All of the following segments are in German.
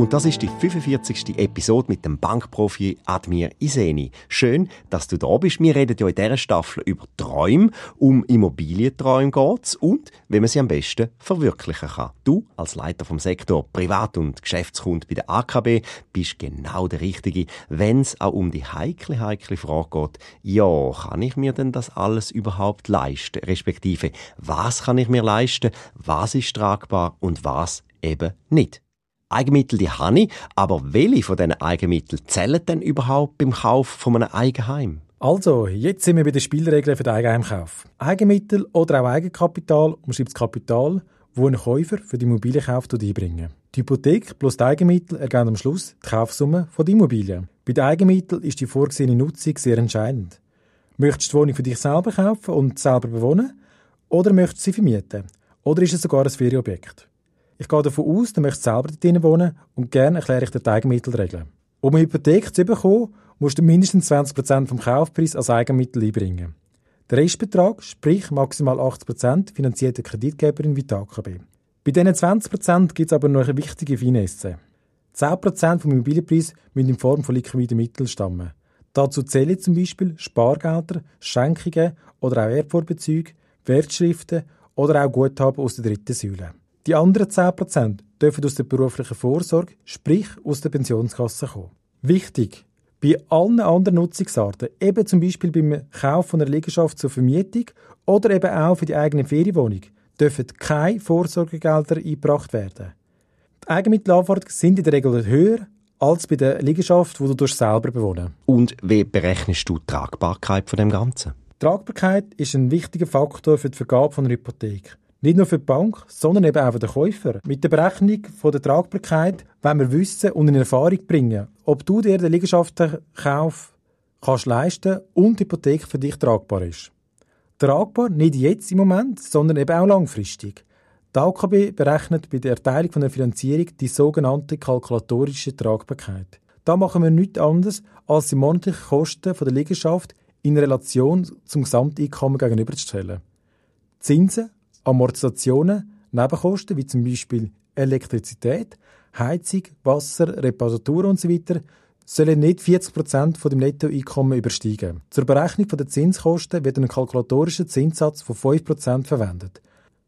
Und das ist die 45. Episode mit dem Bankprofi Admir Iseni. Schön, dass du da bist. Wir reden ja in dieser Staffel über Träume. Um Immobilienträume geht's und wie man sie am besten verwirklichen kann. Du, als Leiter vom Sektor Privat- und Geschäftskunde bei der AKB, bist genau der Richtige, wenn es auch um die heikle, heikle Frage geht. Ja, kann ich mir denn das alles überhaupt leisten? Respektive, was kann ich mir leisten? Was ist tragbar und was eben nicht? Eigenmittel die habe ich, aber welche von diesen Eigenmitteln zählen denn überhaupt beim Kauf von einem Eigenheim? Also, jetzt sind wir bei den Spielregeln für den Eigenheimkauf. Eigenmittel oder auch Eigenkapital umschreibt das Kapital, wo ein Käufer für die Immobilienkauf einbringen. Die Hypothek plus die Eigenmittel ergeben am Schluss die Kaufsumme der Immobilie. Bei den Eigenmitteln ist die vorgesehene Nutzung sehr entscheidend. Möchtest du die Wohnung für dich selber kaufen und selber bewohnen? Oder möchtest du sie vermieten? Oder ist es sogar ein Ferienobjekt? Ich gehe davon aus, du möchtest selber dort wohnen und gerne erkläre ich dir die Eigenmittelregeln. Um eine Hypothek zu bekommen, musst du mindestens 20% vom Kaufpreis als Eigenmittel einbringen. Der Restbetrag, sprich maximal 80%, finanziert der Kreditgeberin wie die. Bei diesen 20% gibt es aber noch eine wichtige Finesse. 10% vom Immobilienpreis müssen in Form von liquiden Mitteln stammen. Dazu zählen zum Beispiel Spargelder, Schenkungen oder auch Erbvorbezüge, Wertschriften oder auch Guthaben aus der dritten Säule. Die anderen 10% dürfen aus der beruflichen Vorsorge, sprich aus der Pensionskasse kommen. Wichtig, bei allen anderen Nutzungsarten, eben zum Beispiel beim Kauf von einer Liegenschaft zur Vermietung oder eben auch für die eigene Ferienwohnung, dürfen keine Vorsorgegelder eingebracht werden. Die Eigenmittelanforderungen sind in der Regel höher als bei der Liegenschaft, die du selber bewohnen Und wie berechnest du die Tragbarkeit von dem Ganzen? Tragbarkeit ist ein wichtiger Faktor für die Vergabe von einer Hypothek. Nicht nur für die Bank, sondern eben auch für den Käufer. Mit der Berechnung von der Tragbarkeit wollen wir wissen und in Erfahrung bringen, ob du dir den Liegenschaftenkauf kannst leisten und die Hypothek für dich tragbar ist. Tragbar nicht jetzt im Moment, sondern eben auch langfristig. Die AKB berechnet bei der Erteilung von der Finanzierung die sogenannte kalkulatorische Tragbarkeit. Da machen wir nichts anderes, als die monatlichen Kosten der Liegenschaft in Relation zum Gesamteinkommen gegenüberzustellen. Zinsen Amortisationen, Nebenkosten wie zum Beispiel Elektrizität, Heizung, Wasser, Reparatur usw. So sollen nicht 40% von dem Nettoeinkommen übersteigen. Zur Berechnung der Zinskosten wird ein kalkulatorischer Zinssatz von 5% verwendet.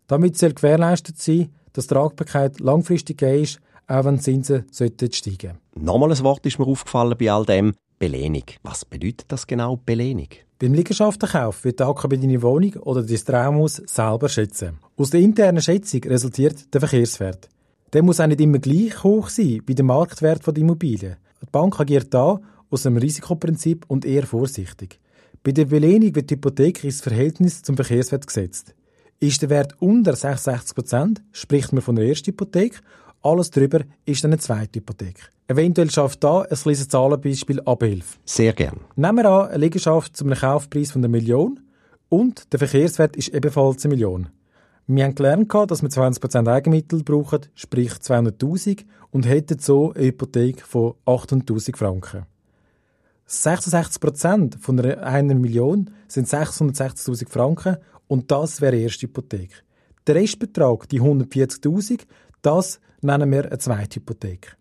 Damit soll gewährleistet sein, dass die Tragbarkeit langfristig gegeben ist, auch wenn Zinsen steigen sollten. Nochmal ein Wort ist mir aufgefallen bei all dem. Belehnung. Was bedeutet das genau, Belehnung? Beim Liegenschaftenkauf wird die AKB deine Wohnung oder dein Traumhaus selber schätzen. Aus der internen Schätzung resultiert der Verkehrswert. Der muss auch nicht immer gleich hoch sein wie der Marktwert der Immobilie. Die Bank agiert da aus einem Risikoprinzip und eher vorsichtig. Bei der Belehnung wird die Hypothek ins Verhältnis zum Verkehrswert gesetzt. Ist der Wert unter 66% spricht man von der ersten Hypothek alles drüber ist eine zweite Hypothek. Eventuell schafft da ein kleines Zahlenbeispiel Abhilfe. Sehr gern. Nehmen wir an, eine Liegenschaft zu einem Kaufpreis von einer Million und der Verkehrswert ist ebenfalls eine Million. Wir haben gelernt, dass wir 20% Eigenmittel brauchen, sprich 200'000 und hätten so eine Hypothek von 800'000 Franken. 66% von einer, einer Million sind 660'000 Franken und das wäre die erste Hypothek. Der Restbetrag, die 140'000, das nennen wir eine zweite Hypothek.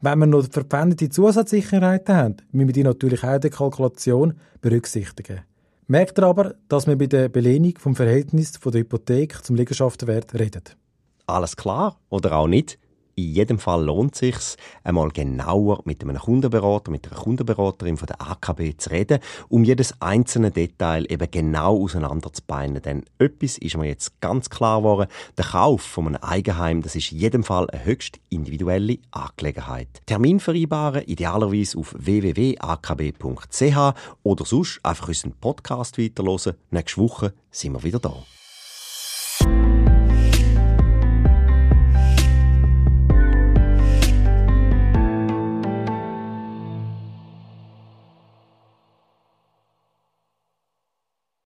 Wenn wir noch verpfändete Zusatzsicherheiten haben, müssen wir die natürlich auch in der Kalkulation berücksichtigen. Merkt ihr aber, dass wir bei der Belehnung vom Verhältnis von der Hypothek zum Liegenschaftenwert reden. Alles klar oder auch nicht? In jedem Fall lohnt es sich, einmal genauer mit einem Kundenberater, mit einer Kundenberaterin von der AKB zu reden, um jedes einzelne Detail eben genau auseinander zu beinen. Denn etwas ist mir jetzt ganz klar geworden, der Kauf von einem Eigenheim, das ist in jedem Fall eine höchst individuelle Angelegenheit. Termin vereinbaren, idealerweise auf www.akb.ch oder sonst einfach unseren Podcast weiterhören. Nächste Woche sind wir wieder da.